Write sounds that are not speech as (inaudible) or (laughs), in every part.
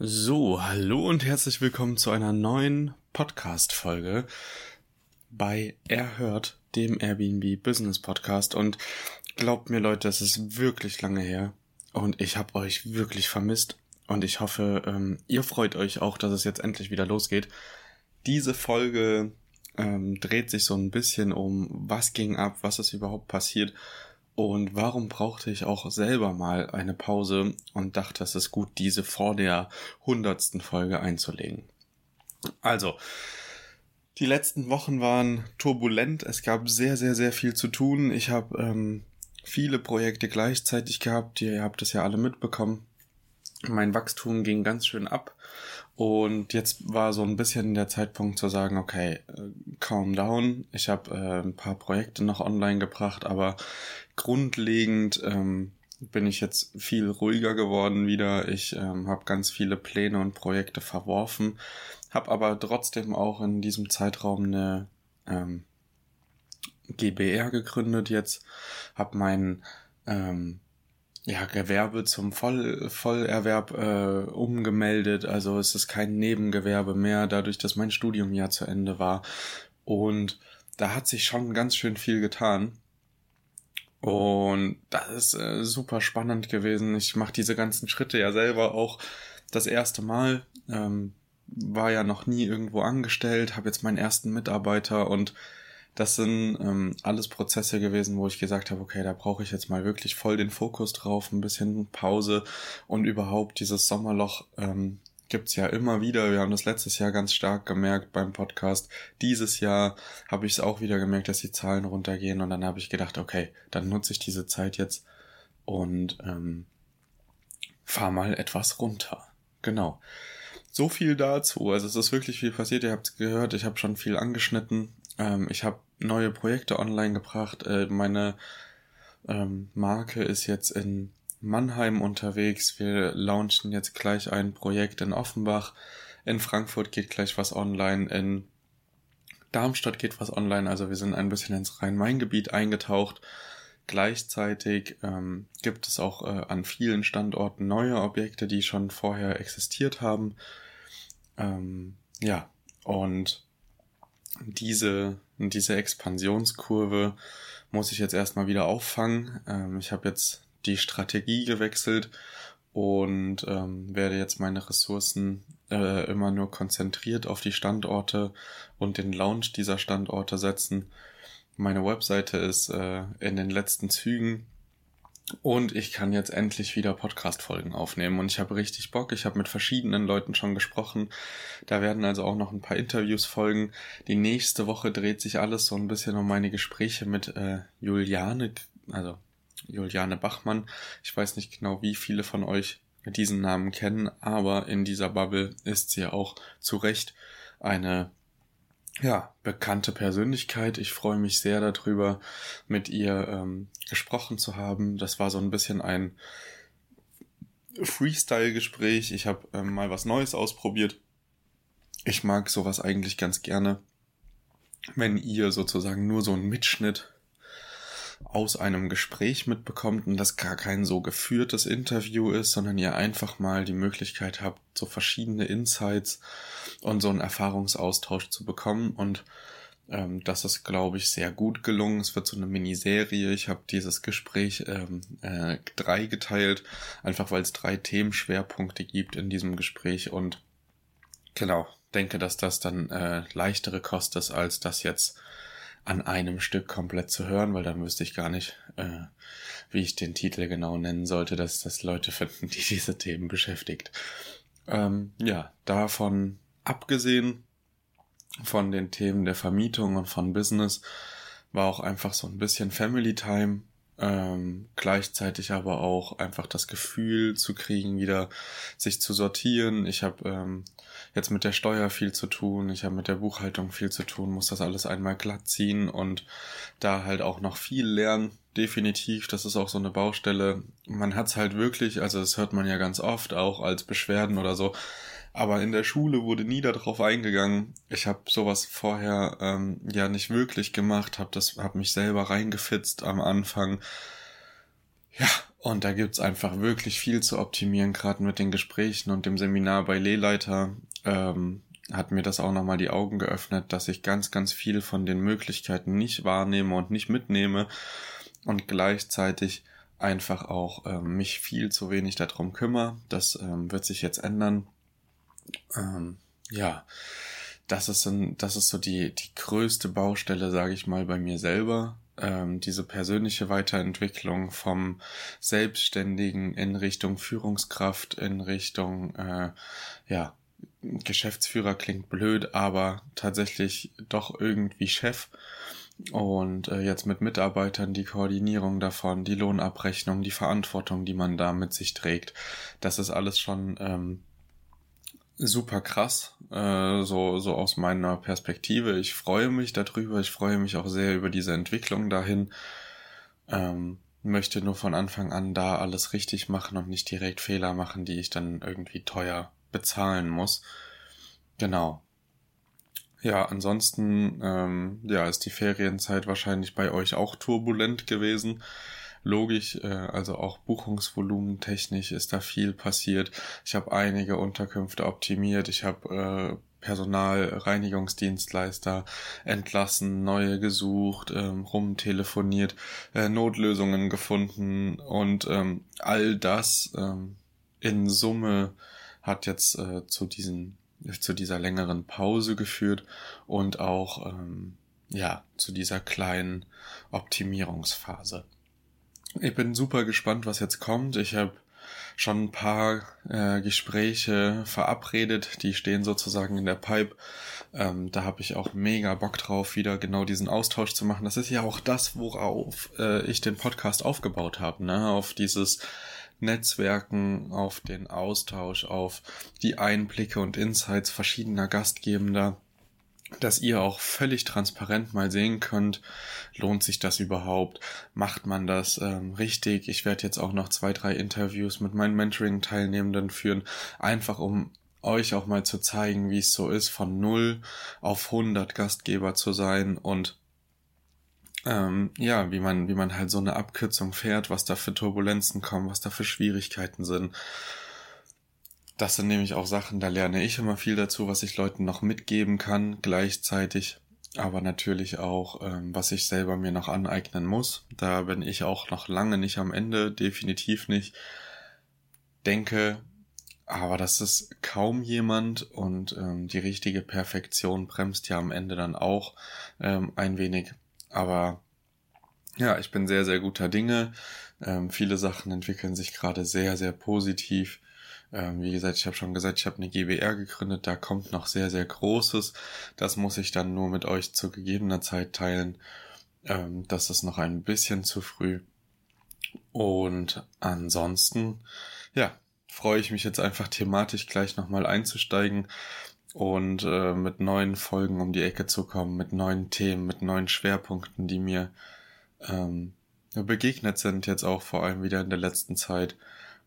So, hallo und herzlich willkommen zu einer neuen Podcast-Folge bei Erhört, dem Airbnb Business Podcast. Und glaubt mir, Leute, es ist wirklich lange her und ich habe euch wirklich vermisst. Und ich hoffe, ähm, ihr freut euch auch, dass es jetzt endlich wieder losgeht. Diese Folge ähm, dreht sich so ein bisschen um, was ging ab, was ist überhaupt passiert und warum brauchte ich auch selber mal eine Pause und dachte, es ist gut, diese vor der hundertsten Folge einzulegen. Also, die letzten Wochen waren turbulent. Es gab sehr, sehr, sehr viel zu tun. Ich habe ähm, viele Projekte gleichzeitig gehabt. Ihr habt es ja alle mitbekommen. Mein Wachstum ging ganz schön ab. Und jetzt war so ein bisschen der Zeitpunkt zu sagen, okay, äh, calm down. Ich habe äh, ein paar Projekte noch online gebracht, aber grundlegend ähm, bin ich jetzt viel ruhiger geworden wieder. Ich ähm, habe ganz viele Pläne und Projekte verworfen, habe aber trotzdem auch in diesem Zeitraum eine ähm, GBR gegründet jetzt, habe mein ähm, ja, Gewerbe zum Voll, Vollerwerb äh, umgemeldet. Also es ist kein Nebengewerbe mehr, dadurch, dass mein Studium ja zu Ende war. Und da hat sich schon ganz schön viel getan. Und das ist äh, super spannend gewesen. Ich mache diese ganzen Schritte ja selber auch das erste Mal. Ähm, war ja noch nie irgendwo angestellt, habe jetzt meinen ersten Mitarbeiter und das sind ähm, alles Prozesse gewesen, wo ich gesagt habe, okay, da brauche ich jetzt mal wirklich voll den Fokus drauf, ein bisschen Pause und überhaupt dieses Sommerloch ähm, gibt's ja immer wieder. Wir haben das letztes Jahr ganz stark gemerkt beim Podcast. Dieses Jahr habe ich es auch wieder gemerkt, dass die Zahlen runtergehen und dann habe ich gedacht, okay, dann nutze ich diese Zeit jetzt und ähm, fahr mal etwas runter. Genau. So viel dazu. Also es ist wirklich viel passiert. Ihr habt gehört, ich habe schon viel angeschnitten. Ähm, ich habe neue Projekte online gebracht. Äh, meine ähm, Marke ist jetzt in Mannheim unterwegs. Wir launchen jetzt gleich ein Projekt in Offenbach. In Frankfurt geht gleich was online. In Darmstadt geht was online. Also wir sind ein bisschen ins Rhein-Main-Gebiet eingetaucht. Gleichzeitig ähm, gibt es auch äh, an vielen Standorten neue Objekte, die schon vorher existiert haben. Ähm, ja, und diese, diese Expansionskurve muss ich jetzt erstmal wieder auffangen. Ähm, ich habe jetzt die Strategie gewechselt und ähm, werde jetzt meine Ressourcen äh, immer nur konzentriert auf die Standorte und den Launch dieser Standorte setzen. Meine Webseite ist äh, in den letzten Zügen und ich kann jetzt endlich wieder Podcast-Folgen aufnehmen und ich habe richtig Bock. Ich habe mit verschiedenen Leuten schon gesprochen. Da werden also auch noch ein paar Interviews folgen. Die nächste Woche dreht sich alles so ein bisschen um meine Gespräche mit äh, Juliane, also Juliane Bachmann. Ich weiß nicht genau, wie viele von euch diesen Namen kennen, aber in dieser Bubble ist sie auch zu Recht eine ja, bekannte Persönlichkeit. Ich freue mich sehr darüber, mit ihr ähm, gesprochen zu haben. Das war so ein bisschen ein Freestyle-Gespräch. Ich habe ähm, mal was Neues ausprobiert. Ich mag sowas eigentlich ganz gerne, wenn ihr sozusagen nur so einen Mitschnitt aus einem Gespräch mitbekommt und das gar kein so geführtes Interview ist, sondern ihr einfach mal die Möglichkeit habt, so verschiedene Insights und so einen Erfahrungsaustausch zu bekommen und ähm, das ist, glaube ich, sehr gut gelungen. Es wird so eine Miniserie. Ich habe dieses Gespräch ähm, äh, drei geteilt, einfach weil es drei Themenschwerpunkte gibt in diesem Gespräch und genau, denke, dass das dann äh, leichtere Kost ist, als das jetzt an einem Stück komplett zu hören, weil dann wüsste ich gar nicht, äh, wie ich den Titel genau nennen sollte, dass das Leute finden, die (laughs) diese Themen beschäftigt. Ähm, ja, davon abgesehen von den Themen der Vermietung und von Business war auch einfach so ein bisschen Family Time, ähm, gleichzeitig aber auch einfach das Gefühl zu kriegen, wieder sich zu sortieren. Ich habe ähm, jetzt mit der Steuer viel zu tun, ich habe mit der Buchhaltung viel zu tun, muss das alles einmal glatt ziehen und da halt auch noch viel lernen. Definitiv, das ist auch so eine Baustelle. Man hat's halt wirklich, also das hört man ja ganz oft, auch als Beschwerden oder so, aber in der Schule wurde nie darauf eingegangen. Ich habe sowas vorher ähm, ja nicht wirklich gemacht, habe das, habe mich selber reingefitzt am Anfang. Ja, und da gibt's einfach wirklich viel zu optimieren, gerade mit den Gesprächen und dem Seminar bei Lehleiter. Ähm, hat mir das auch nochmal die Augen geöffnet, dass ich ganz, ganz viel von den Möglichkeiten nicht wahrnehme und nicht mitnehme und gleichzeitig einfach auch ähm, mich viel zu wenig darum kümmere. Das ähm, wird sich jetzt ändern ähm, ja, das ist, ein, das ist so die, die größte Baustelle, sage ich mal, bei mir selber. Ähm, diese persönliche Weiterentwicklung vom Selbstständigen in Richtung Führungskraft, in Richtung, äh, ja, Geschäftsführer klingt blöd, aber tatsächlich doch irgendwie Chef. Und äh, jetzt mit Mitarbeitern die Koordinierung davon, die Lohnabrechnung, die Verantwortung, die man da mit sich trägt, das ist alles schon ähm, super krass, äh, so, so aus meiner Perspektive. Ich freue mich darüber, ich freue mich auch sehr über diese Entwicklung dahin. Ähm, möchte nur von Anfang an da alles richtig machen und nicht direkt Fehler machen, die ich dann irgendwie teuer bezahlen muss. Genau. Ja, ansonsten ähm, ja, ist die Ferienzeit wahrscheinlich bei euch auch turbulent gewesen logisch, äh, also auch Buchungsvolumen technisch ist da viel passiert. Ich habe einige Unterkünfte optimiert, ich habe äh, Personalreinigungsdienstleister entlassen, neue gesucht, ähm, rumtelefoniert, äh, Notlösungen gefunden und ähm, all das ähm, in Summe hat jetzt äh, zu diesen zu dieser längeren Pause geführt und auch ähm, ja zu dieser kleinen Optimierungsphase. Ich bin super gespannt, was jetzt kommt. Ich habe schon ein paar äh, Gespräche verabredet, die stehen sozusagen in der Pipe. Ähm, da habe ich auch mega Bock drauf, wieder genau diesen Austausch zu machen. Das ist ja auch das, worauf äh, ich den Podcast aufgebaut habe, ne? Auf dieses Netzwerken, auf den Austausch, auf die Einblicke und Insights verschiedener Gastgebender dass ihr auch völlig transparent mal sehen könnt, lohnt sich das überhaupt, macht man das ähm, richtig. Ich werde jetzt auch noch zwei, drei Interviews mit meinen Mentoring-Teilnehmenden führen, einfach um euch auch mal zu zeigen, wie es so ist, von null auf 100 Gastgeber zu sein und ähm, ja, wie man, wie man halt so eine Abkürzung fährt, was da für Turbulenzen kommen, was da für Schwierigkeiten sind das sind nämlich auch Sachen, da lerne ich immer viel dazu, was ich Leuten noch mitgeben kann, gleichzeitig, aber natürlich auch, ähm, was ich selber mir noch aneignen muss. Da bin ich auch noch lange nicht am Ende, definitiv nicht. Denke, aber das ist kaum jemand und ähm, die richtige Perfektion bremst ja am Ende dann auch ähm, ein wenig. Aber ja, ich bin sehr, sehr guter Dinge. Ähm, viele Sachen entwickeln sich gerade sehr, sehr positiv. Ähm, wie gesagt, ich habe schon gesagt, ich habe eine GBR gegründet, da kommt noch sehr, sehr Großes. Das muss ich dann nur mit euch zu gegebener Zeit teilen. Ähm, das ist noch ein bisschen zu früh. Und ansonsten, ja, freue ich mich jetzt einfach thematisch gleich nochmal einzusteigen und äh, mit neuen Folgen um die Ecke zu kommen, mit neuen Themen, mit neuen Schwerpunkten, die mir ähm, begegnet sind, jetzt auch vor allem wieder in der letzten Zeit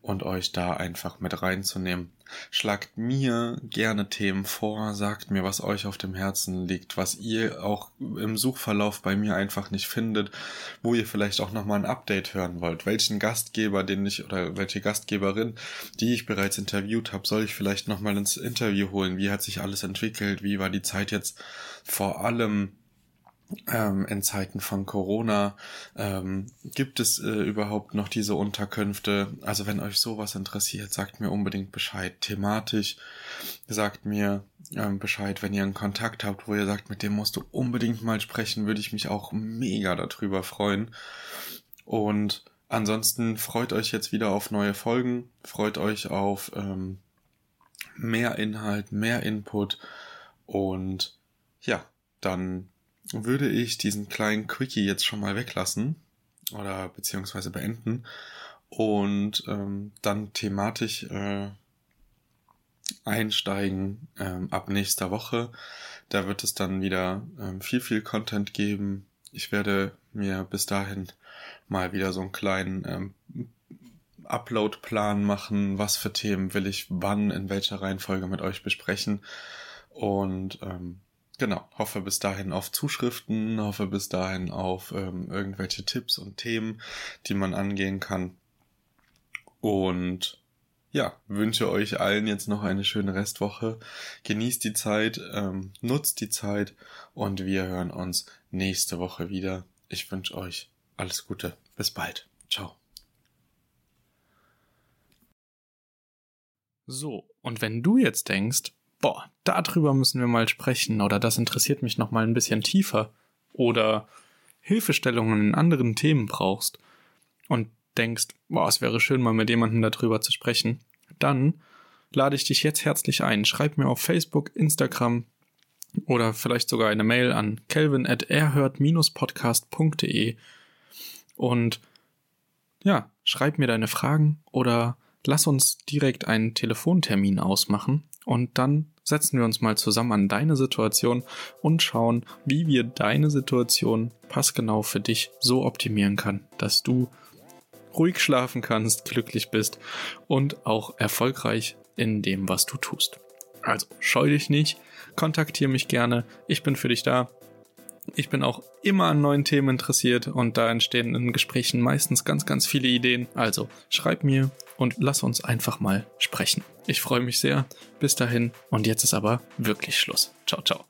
und euch da einfach mit reinzunehmen. Schlagt mir gerne Themen vor, sagt mir, was euch auf dem Herzen liegt, was ihr auch im Suchverlauf bei mir einfach nicht findet, wo ihr vielleicht auch nochmal ein Update hören wollt. Welchen Gastgeber, den ich oder welche Gastgeberin, die ich bereits interviewt habe, soll ich vielleicht nochmal ins Interview holen? Wie hat sich alles entwickelt? Wie war die Zeit jetzt vor allem ähm, in Zeiten von Corona ähm, gibt es äh, überhaupt noch diese Unterkünfte? Also wenn euch sowas interessiert, sagt mir unbedingt Bescheid. Thematisch sagt mir ähm, Bescheid, wenn ihr einen Kontakt habt, wo ihr sagt, mit dem musst du unbedingt mal sprechen, würde ich mich auch mega darüber freuen. Und ansonsten freut euch jetzt wieder auf neue Folgen, freut euch auf ähm, mehr Inhalt, mehr Input und ja, dann würde ich diesen kleinen Quickie jetzt schon mal weglassen oder beziehungsweise beenden und ähm, dann thematisch äh, einsteigen ähm, ab nächster Woche. Da wird es dann wieder ähm, viel, viel Content geben. Ich werde mir bis dahin mal wieder so einen kleinen ähm, Upload-Plan machen. Was für Themen will ich wann, in welcher Reihenfolge mit euch besprechen. Und ähm, Genau, hoffe bis dahin auf Zuschriften, hoffe bis dahin auf ähm, irgendwelche Tipps und Themen, die man angehen kann. Und ja, wünsche euch allen jetzt noch eine schöne Restwoche. Genießt die Zeit, ähm, nutzt die Zeit und wir hören uns nächste Woche wieder. Ich wünsche euch alles Gute. Bis bald. Ciao. So, und wenn du jetzt denkst, boah, darüber müssen wir mal sprechen oder das interessiert mich noch mal ein bisschen tiefer. Oder Hilfestellungen in anderen Themen brauchst und denkst, boah, es wäre schön mal mit jemandem darüber zu sprechen, dann lade ich dich jetzt herzlich ein. Schreib mir auf Facebook, Instagram oder vielleicht sogar eine Mail an kelvin at erhört-podcast.de und ja, schreib mir deine Fragen oder lass uns direkt einen Telefontermin ausmachen und dann setzen wir uns mal zusammen an deine Situation und schauen, wie wir deine Situation passgenau für dich so optimieren kann, dass du ruhig schlafen kannst, glücklich bist und auch erfolgreich in dem, was du tust. Also scheu dich nicht, kontaktiere mich gerne, ich bin für dich da. Ich bin auch immer an neuen Themen interessiert und da entstehen in Gesprächen meistens ganz, ganz viele Ideen. Also schreib mir und lass uns einfach mal sprechen. Ich freue mich sehr. Bis dahin und jetzt ist aber wirklich Schluss. Ciao, ciao.